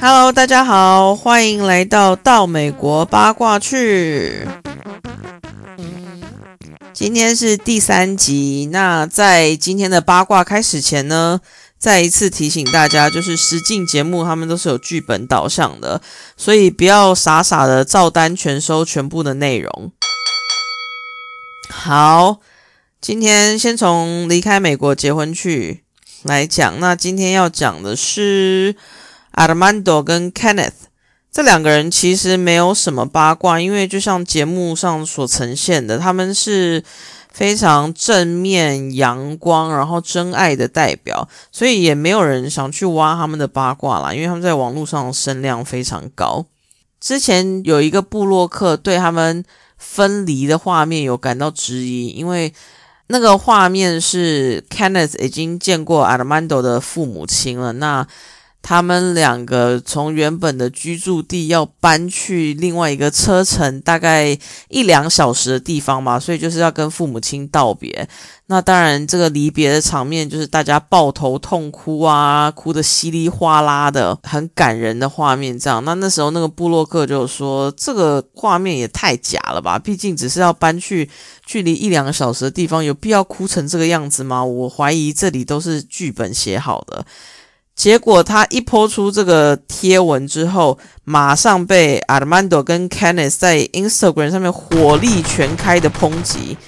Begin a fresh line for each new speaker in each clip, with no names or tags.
Hello，大家好，欢迎来到到美国八卦去。今天是第三集。那在今天的八卦开始前呢，再一次提醒大家，就是实境节目他们都是有剧本导向的，所以不要傻傻的照单全收全部的内容。好，今天先从离开美国结婚去来讲。那今天要讲的是。Armando 跟 Kenneth 这两个人其实没有什么八卦，因为就像节目上所呈现的，他们是非常正面、阳光，然后真爱的代表，所以也没有人想去挖他们的八卦啦，因为他们在网络上声量非常高。之前有一个布洛克对他们分离的画面有感到质疑，因为那个画面是 Kenneth 已经见过 Armando 的父母亲了，那。他们两个从原本的居住地要搬去另外一个车程大概一两小时的地方嘛，所以就是要跟父母亲道别。那当然，这个离别的场面就是大家抱头痛哭啊，哭得稀里哗啦的，很感人的画面。这样，那那时候那个布洛克就说：“这个画面也太假了吧？毕竟只是要搬去距离一两个小时的地方，有必要哭成这个样子吗？我怀疑这里都是剧本写好的。”结果他一抛出这个贴文之后，马上被 Armando 跟 Kenneth 在 Instagram 上面火力全开的抨击。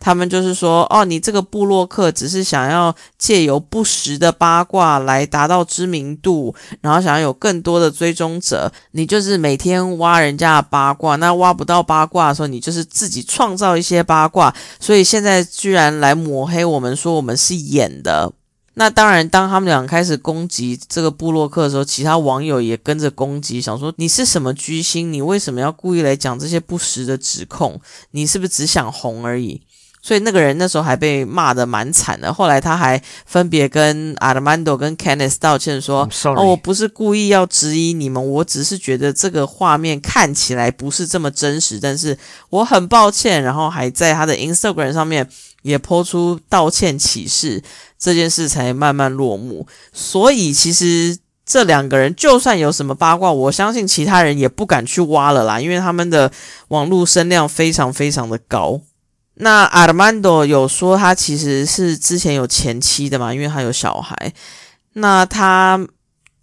他们就是说：“哦，你这个布洛克只是想要借由不实的八卦来达到知名度，然后想要有更多的追踪者。你就是每天挖人家的八卦，那挖不到八卦的时候，你就是自己创造一些八卦。所以现在居然来抹黑我们，说我们是演的。”那当然，当他们俩开始攻击这个布洛克的时候，其他网友也跟着攻击，想说你是什么居心？你为什么要故意来讲这些不实的指控？你是不是只想红而已？所以那个人那时候还被骂的蛮惨的。后来他还分别跟 Armando 跟 Kenneth 道歉说：“哦，我不是故意要质疑你们，我只是觉得这个画面看起来不是这么真实，但是我很抱歉。”然后还在他的 Instagram 上面也抛出道歉启事。这件事才慢慢落幕，所以其实这两个人就算有什么八卦，我相信其他人也不敢去挖了啦，因为他们的网络声量非常非常的高。那 Armando 有说他其实是之前有前妻的嘛，因为他有小孩。那他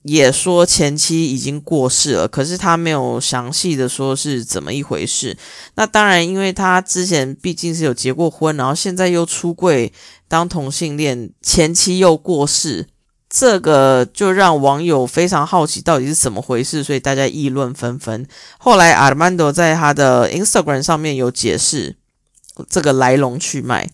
也说前妻已经过世了，可是他没有详细的说是怎么一回事。那当然，因为他之前毕竟是有结过婚，然后现在又出柜。当同性恋前妻又过世，这个就让网友非常好奇到底是怎么回事，所以大家议论纷纷。后来阿曼多在他的 Instagram 上面有解释这个来龙去脉，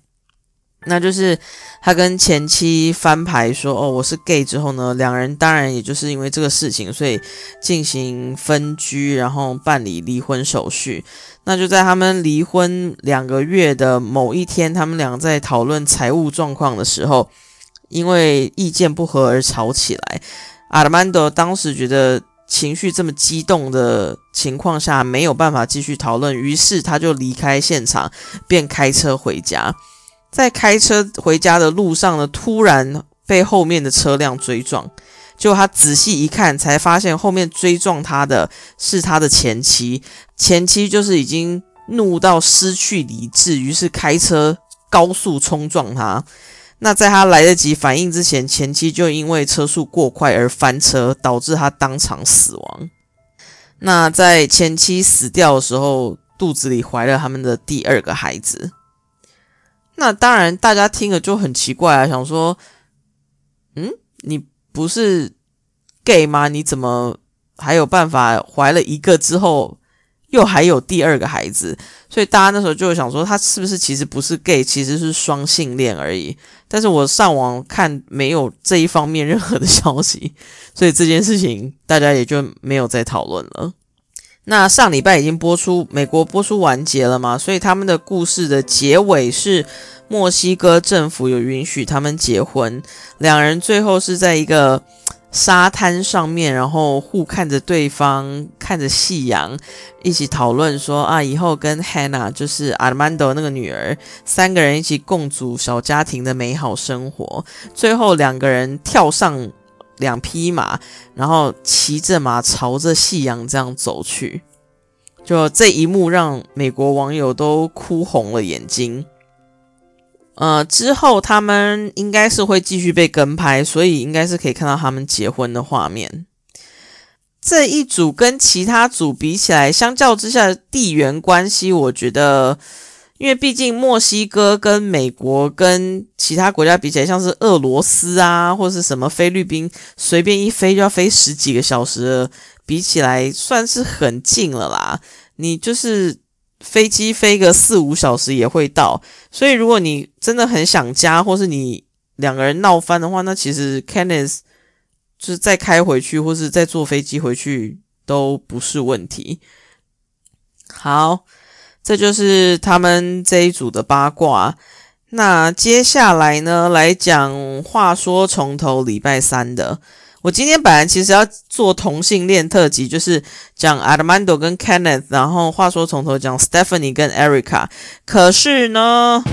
那就是他跟前妻翻牌说：“哦，我是 gay。”之后呢，两人当然也就是因为这个事情，所以进行分居，然后办理离婚手续。那就在他们离婚两个月的某一天，他们俩在讨论财务状况的时候，因为意见不合而吵起来。阿德曼多当时觉得情绪这么激动的情况下没有办法继续讨论，于是他就离开现场，便开车回家。在开车回家的路上呢，突然被后面的车辆追撞。就他仔细一看，才发现后面追撞他的是他的前妻。前妻就是已经怒到失去理智，于是开车高速冲撞他。那在他来得及反应之前，前妻就因为车速过快而翻车，导致他当场死亡。那在前妻死掉的时候，肚子里怀了他们的第二个孩子。那当然，大家听了就很奇怪啊，想说，嗯，你。不是 gay 吗？你怎么还有办法怀了一个之后又还有第二个孩子？所以大家那时候就想说，他是不是其实不是 gay，其实是双性恋而已？但是我上网看没有这一方面任何的消息，所以这件事情大家也就没有再讨论了。那上礼拜已经播出，美国播出完结了嘛？所以他们的故事的结尾是。墨西哥政府有允许他们结婚，两人最后是在一个沙滩上面，然后互看着对方，看着夕阳，一起讨论说啊，以后跟 Hannah 就是 Armando 那个女儿，三个人一起共组小家庭的美好生活。最后两个人跳上两匹马，然后骑着马朝着夕阳这样走去。就这一幕让美国网友都哭红了眼睛。呃，之后他们应该是会继续被跟拍，所以应该是可以看到他们结婚的画面。这一组跟其他组比起来，相较之下地缘关系，我觉得，因为毕竟墨西哥跟美国跟其他国家比起来，像是俄罗斯啊，或是什么菲律宾，随便一飞就要飞十几个小时。比起来算是很近了啦，你就是飞机飞个四五小时也会到，所以如果你真的很想家，或是你两个人闹翻的话，那其实 Kenneth 就是再开回去，或是再坐飞机回去都不是问题。好，这就是他们这一组的八卦。那接下来呢，来讲话说从头礼拜三的。我今天本来其实要做同性恋特辑，就是讲 Armando 跟 Kenneth，然后话说从头讲 Stephanie 跟 Erica。可是呢，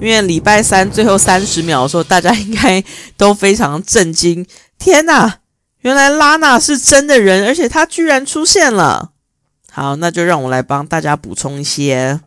因为礼拜三最后三十秒的时候，大家应该都非常震惊。天哪，原来拉娜是真的人，而且她居然出现了。好，那就让我来帮大家补充一些。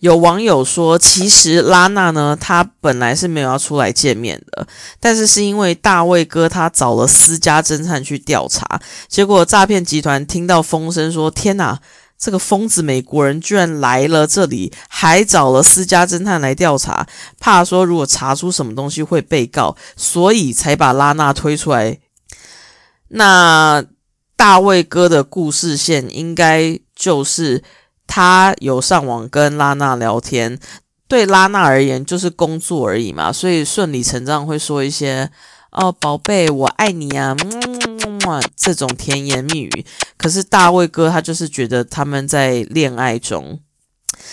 有网友说，其实拉娜呢，她本来是没有要出来见面的，但是是因为大卫哥他找了私家侦探去调查，结果诈骗集团听到风声说：“天哪，这个疯子美国人居然来了这里，还找了私家侦探来调查，怕说如果查出什么东西会被告，所以才把拉娜推出来。”那大卫哥的故事线应该就是。他有上网跟拉娜聊天，对拉娜而言就是工作而已嘛，所以顺理成章会说一些“哦，宝贝，我爱你啊”这种甜言蜜语。可是大卫哥他就是觉得他们在恋爱中，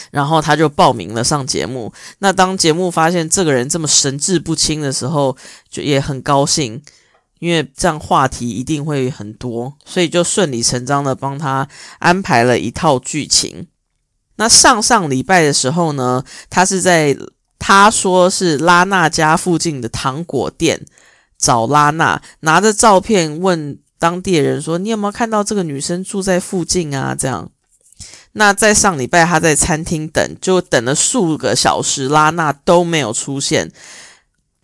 然后他就报名了上节目。那当节目发现这个人这么神志不清的时候，就也很高兴，因为这样话题一定会很多，所以就顺理成章的帮他安排了一套剧情。那上上礼拜的时候呢，他是在他说是拉娜家附近的糖果店找拉娜，拿着照片问当地人说：“你有没有看到这个女生住在附近啊？”这样。那在上礼拜他在餐厅等，就等了数个小时，拉娜都没有出现。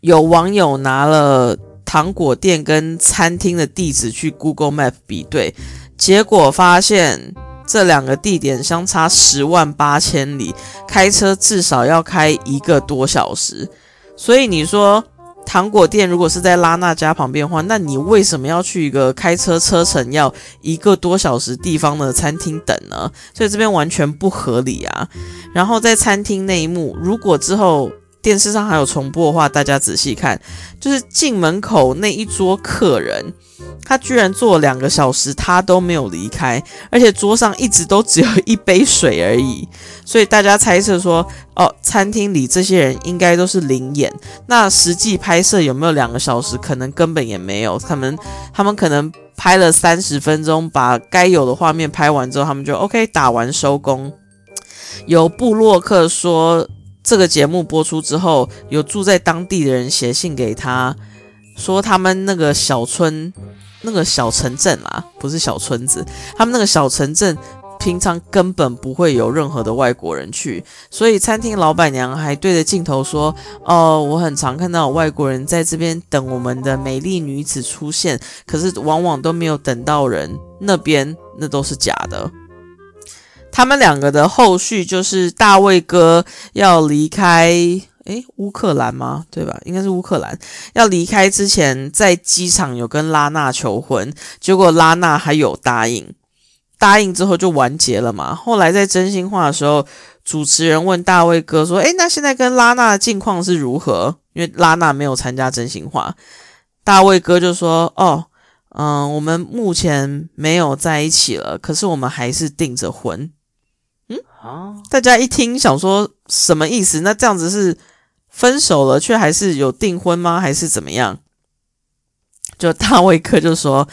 有网友拿了糖果店跟餐厅的地址去 Google Map 比对，结果发现。这两个地点相差十万八千里，开车至少要开一个多小时。所以你说糖果店如果是在拉娜家旁边的话，那你为什么要去一个开车车程要一个多小时地方的餐厅等呢？所以这边完全不合理啊。然后在餐厅那一幕，如果之后电视上还有重播的话，大家仔细看，就是进门口那一桌客人。他居然坐两个小时，他都没有离开，而且桌上一直都只有一杯水而已。所以大家猜测说，哦，餐厅里这些人应该都是灵眼。那实际拍摄有没有两个小时？可能根本也没有。他们他们可能拍了三十分钟，把该有的画面拍完之后，他们就 OK 打完收工。有布洛克说，这个节目播出之后，有住在当地的人写信给他。说他们那个小村、那个小城镇啊，不是小村子，他们那个小城镇平常根本不会有任何的外国人去，所以餐厅老板娘还对着镜头说：“哦，我很常看到外国人在这边等我们的美丽女子出现，可是往往都没有等到人，那边那都是假的。”他们两个的后续就是大卫哥要离开。诶，乌克兰吗？对吧？应该是乌克兰。要离开之前，在机场有跟拉娜求婚，结果拉娜还有答应，答应之后就完结了嘛。后来在真心话的时候，主持人问大卫哥说：“诶，那现在跟拉娜的近况是如何？”因为拉娜没有参加真心话，大卫哥就说：“哦，嗯，我们目前没有在一起了，可是我们还是订着婚。”大家一听想说什么意思？那这样子是？分手了，却还是有订婚吗？还是怎么样？就大卫哥就说，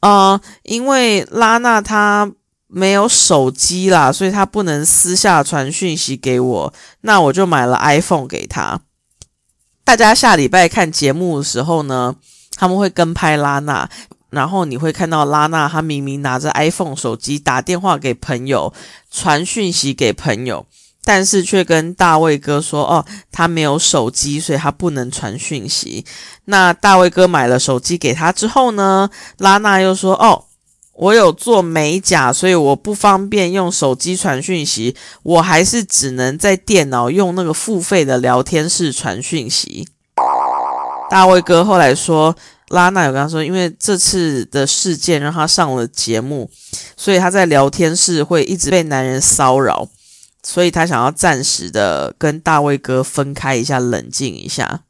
呃，因为拉娜她没有手机啦，所以她不能私下传讯息给我，那我就买了 iPhone 给她。大家下礼拜看节目的时候呢，他们会跟拍拉娜，然后你会看到拉娜，她明明拿着 iPhone 手机打电话给朋友，传讯息给朋友，但是却跟大卫哥说：“哦，他没有手机，所以他不能传讯息。”那大卫哥买了手机给他之后呢，拉娜又说：“哦。”我有做美甲，所以我不方便用手机传讯息，我还是只能在电脑用那个付费的聊天室传讯息。大卫哥后来说，拉娜有跟他说，因为这次的事件让他上了节目，所以他在聊天室会一直被男人骚扰，所以他想要暂时的跟大卫哥分开一下，冷静一下。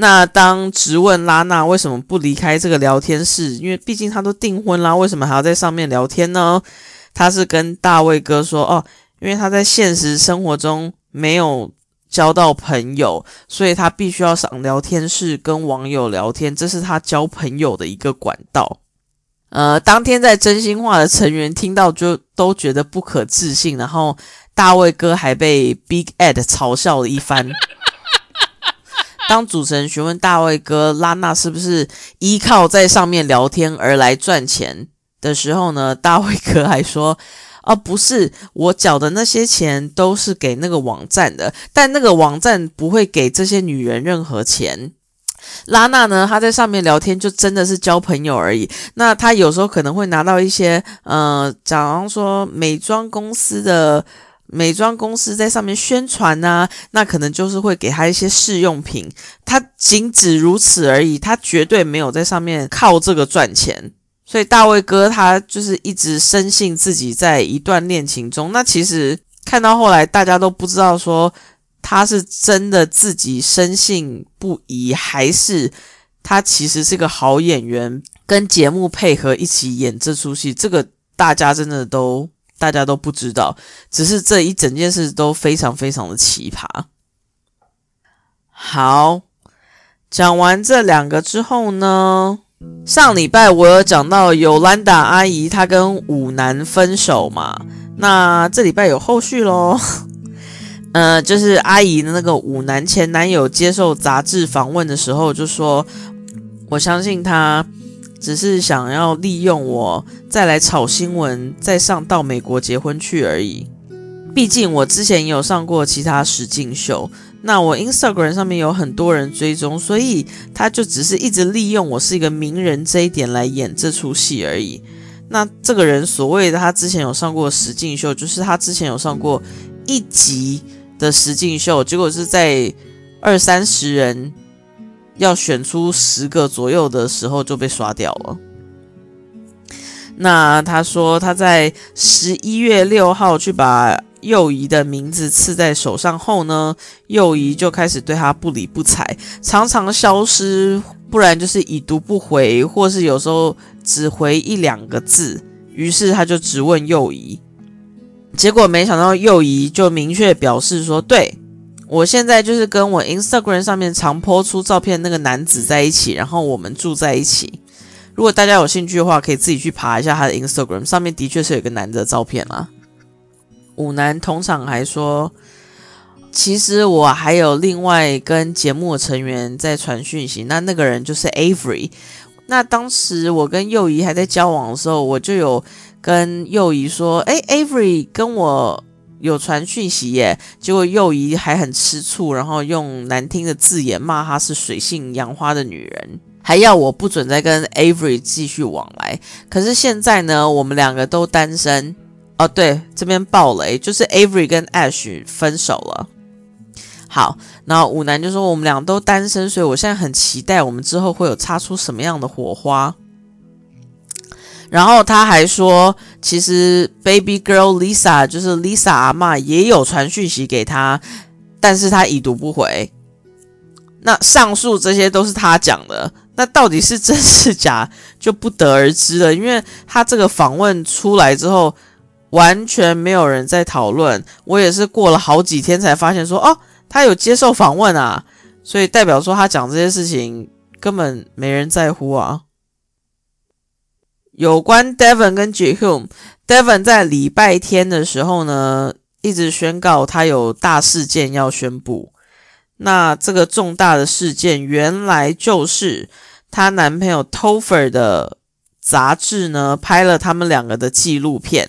那当质问拉娜为什么不离开这个聊天室，因为毕竟他都订婚啦，为什么还要在上面聊天呢？他是跟大卫哥说：“哦，因为他在现实生活中没有交到朋友，所以他必须要上聊天室跟网友聊天，这是他交朋友的一个管道。”呃，当天在真心话的成员听到就都觉得不可置信，然后大卫哥还被 Big Ed 嘲笑了一番。当主持人询问大卫哥拉娜是不是依靠在上面聊天而来赚钱的时候呢，大卫哥还说：“啊，不是，我缴的那些钱都是给那个网站的，但那个网站不会给这些女人任何钱。拉娜呢，她在上面聊天就真的是交朋友而已。那她有时候可能会拿到一些，呃，假如说美妆公司的。”美妆公司在上面宣传呢，那可能就是会给他一些试用品，他仅止如此而已，他绝对没有在上面靠这个赚钱。所以大卫哥他就是一直深信自己在一段恋情中。那其实看到后来，大家都不知道说他是真的自己深信不疑，还是他其实是个好演员，跟节目配合一起演这出戏。这个大家真的都。大家都不知道，只是这一整件事都非常非常的奇葩。好，讲完这两个之后呢，上礼拜我有讲到有兰达阿姨她跟武男分手嘛，那这礼拜有后续喽。呃，就是阿姨的那个武男前男友接受杂志访问的时候就说：“我相信他。”只是想要利用我再来炒新闻，再上到美国结婚去而已。毕竟我之前也有上过其他实境秀，那我 Instagram 上面有很多人追踪，所以他就只是一直利用我是一个名人这一点来演这出戏而已。那这个人所谓的他之前有上过实境秀，就是他之前有上过一集的实境秀，结果是在二三十人。要选出十个左右的时候就被刷掉了。那他说他在十一月六号去把右仪的名字刺在手上后呢，右仪就开始对他不理不睬，常常消失，不然就是已读不回，或是有时候只回一两个字。于是他就直问右仪，结果没想到右仪就明确表示说对。我现在就是跟我 Instagram 上面常播出照片那个男子在一起，然后我们住在一起。如果大家有兴趣的话，可以自己去爬一下他的 Instagram，上面的确是有个男的照片啦。舞男同场还说，其实我还有另外跟节目成员在传讯息，那那个人就是 Avery。那当时我跟幼仪还在交往的时候，我就有跟幼仪说，哎，Avery 跟我。有传讯息耶，结果幼仪还很吃醋，然后用难听的字眼骂她是水性杨花的女人，还要我不准再跟 Avery 继续往来。可是现在呢，我们两个都单身哦。对，这边爆雷，就是 Avery 跟 Ash 分手了。好，然后舞男就说我们俩都单身，所以我现在很期待我们之后会有擦出什么样的火花。然后他还说，其实 Baby Girl Lisa 就是 Lisa 阿妈也有传讯息给他，但是他已读不回。那上述这些都是他讲的，那到底是真是假就不得而知了。因为他这个访问出来之后，完全没有人在讨论。我也是过了好几天才发现说，哦，他有接受访问啊，所以代表说他讲这些事情根本没人在乎啊。有关 Devon 跟 Jehum，Devon 在礼拜天的时候呢，一直宣告他有大事件要宣布。那这个重大的事件，原来就是她男朋友 Topher 的杂志呢，拍了他们两个的纪录片。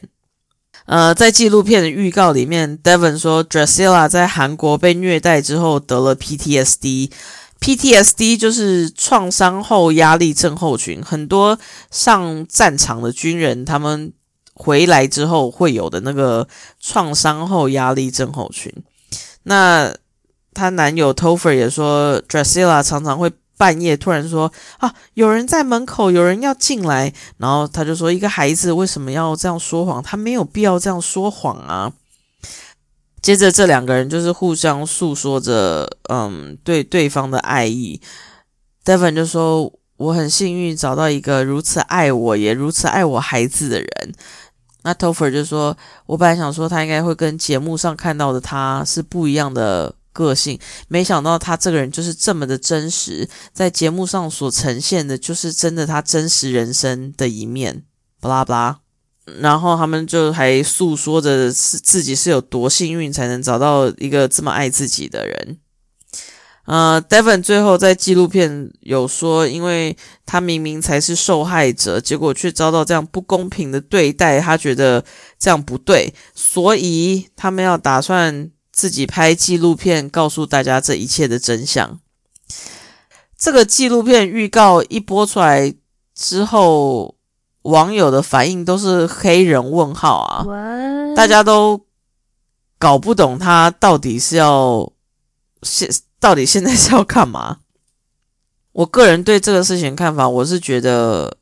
呃，在纪录片的预告里面，Devon 说 d r a s i l l a 在韩国被虐待之后得了 PTSD。PTSD 就是创伤后压力症候群，很多上战场的军人他们回来之后会有的那个创伤后压力症候群。那她男友 Topher 也说 d r a s i l l a 常常会半夜突然说啊，有人在门口，有人要进来，然后他就说，一个孩子为什么要这样说谎？他没有必要这样说谎啊。接着，这两个人就是互相诉说着，嗯，对对方的爱意。Devon 就说：“我很幸运找到一个如此爱我，也如此爱我孩子的人。”那 Topher 就说：“我本来想说他应该会跟节目上看到的他是不一样的个性，没想到他这个人就是这么的真实，在节目上所呈现的就是真的他真实人生的一面。”巴拉巴拉。然后他们就还诉说着是自己是有多幸运才能找到一个这么爱自己的人。呃，Devon 最后在纪录片有说，因为他明明才是受害者，结果却遭到这样不公平的对待，他觉得这样不对，所以他们要打算自己拍纪录片，告诉大家这一切的真相。这个纪录片预告一播出来之后。网友的反应都是黑人问号啊，大家都搞不懂他到底是要现到底现在是要干嘛。我个人对这个事情看法，我是觉得，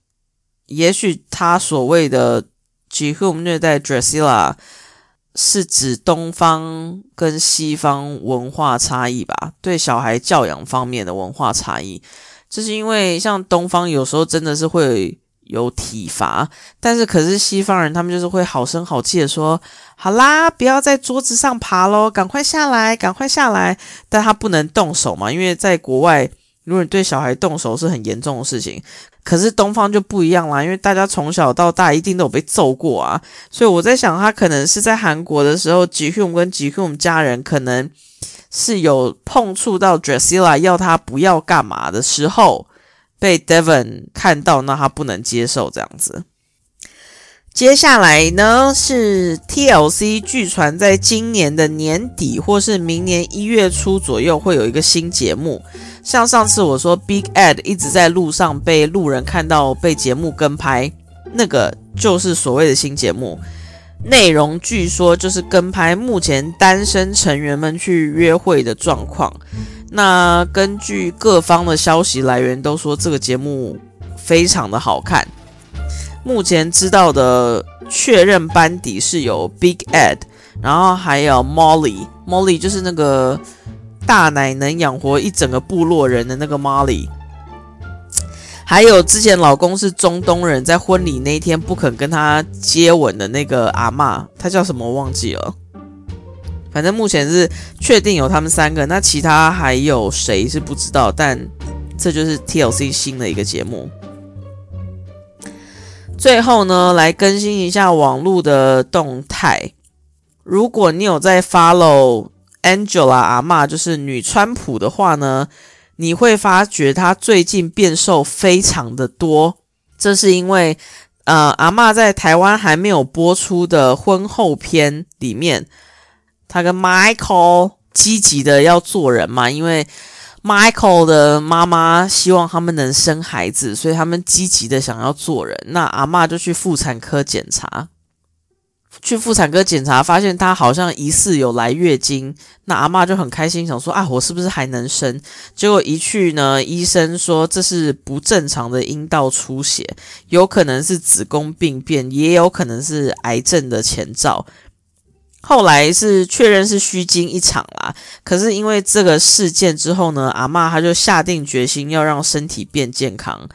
也许他所谓的 Jehum 虐待 Drusilla 是指东方跟西方文化差异吧，对小孩教养方面的文化差异，就是因为像东方有时候真的是会。有体罚，但是可是西方人他们就是会好声好气的说：“好啦，不要在桌子上爬喽，赶快下来，赶快下来。”但他不能动手嘛，因为在国外，如果你对小孩动手是很严重的事情。可是东方就不一样啦，因为大家从小到大一定都有被揍过啊，所以我在想，他可能是在韩国的时候，吉勋跟吉勋家人可能是有碰触到 Drusilla 要他不要干嘛的时候。被 Devon 看到，那他不能接受这样子。接下来呢是 TLC，据传在今年的年底或是明年一月初左右会有一个新节目。像上次我说 Big Ed 一直在路上被路人看到被节目跟拍，那个就是所谓的新节目。内容据说就是跟拍目前单身成员们去约会的状况。那根据各方的消息来源都说这个节目非常的好看。目前知道的确认班底是有 Big Ed，然后还有 Molly，Molly 就是那个大奶能养活一整个部落人的那个 Molly，还有之前老公是中东人，在婚礼那天不肯跟他接吻的那个阿妈，她叫什么忘记了。反正目前是确定有他们三个，那其他还有谁是不知道。但这就是 TLC 新的一个节目。最后呢，来更新一下网络的动态。如果你有在 follow Angela 阿妈，就是女川普的话呢，你会发觉她最近变瘦非常的多。这是因为呃，阿妈在台湾还没有播出的婚后篇里面。她跟 Michael 积极的要做人嘛，因为 Michael 的妈妈希望他们能生孩子，所以他们积极的想要做人。那阿妈就去妇产科检查，去妇产科检查，发现她好像疑似有来月经。那阿妈就很开心，想说啊，我是不是还能生？结果一去呢，医生说这是不正常的阴道出血，有可能是子宫病变，也有可能是癌症的前兆。后来是确认是虚惊一场啦，可是因为这个事件之后呢，阿妈她就下定决心要让身体变健康。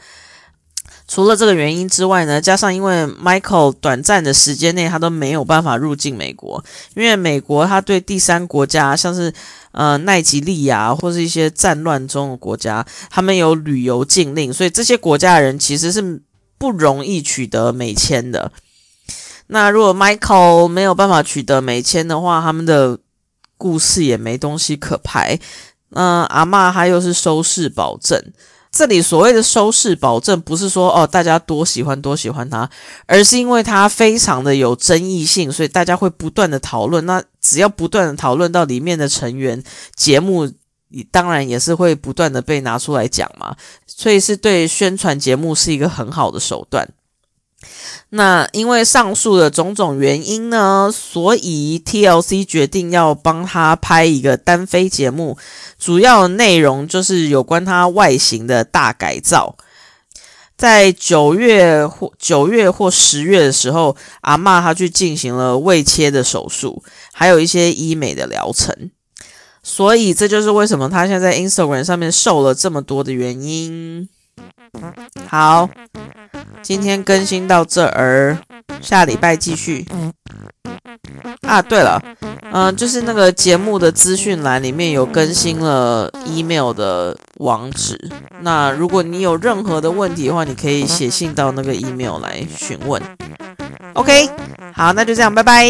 除了这个原因之外呢，加上因为 Michael 短暂的时间内他都没有办法入境美国，因为美国他对第三国家，像是呃奈及利亚或是一些战乱中的国家，他们有旅游禁令，所以这些国家的人其实是。不容易取得美签的。那如果 Michael 没有办法取得美签的话，他们的故事也没东西可拍。嗯，阿妈她又是收视保证。这里所谓的收视保证，不是说哦大家多喜欢多喜欢他，而是因为他非常的有争议性，所以大家会不断的讨论。那只要不断的讨论到里面的成员，节目当然也是会不断的被拿出来讲嘛。所以是对宣传节目是一个很好的手段。那因为上述的种种原因呢，所以 TLC 决定要帮他拍一个单飞节目，主要内容就是有关他外形的大改造。在九月或九月或十月的时候，阿妈她去进行了胃切的手术，还有一些医美的疗程，所以这就是为什么他现在在 Instagram 上面瘦了这么多的原因。好。今天更新到这儿，下礼拜继续。啊，对了，嗯，就是那个节目的资讯栏里面有更新了 email 的网址。那如果你有任何的问题的话，你可以写信到那个 email 来询问。OK，好，那就这样，拜拜。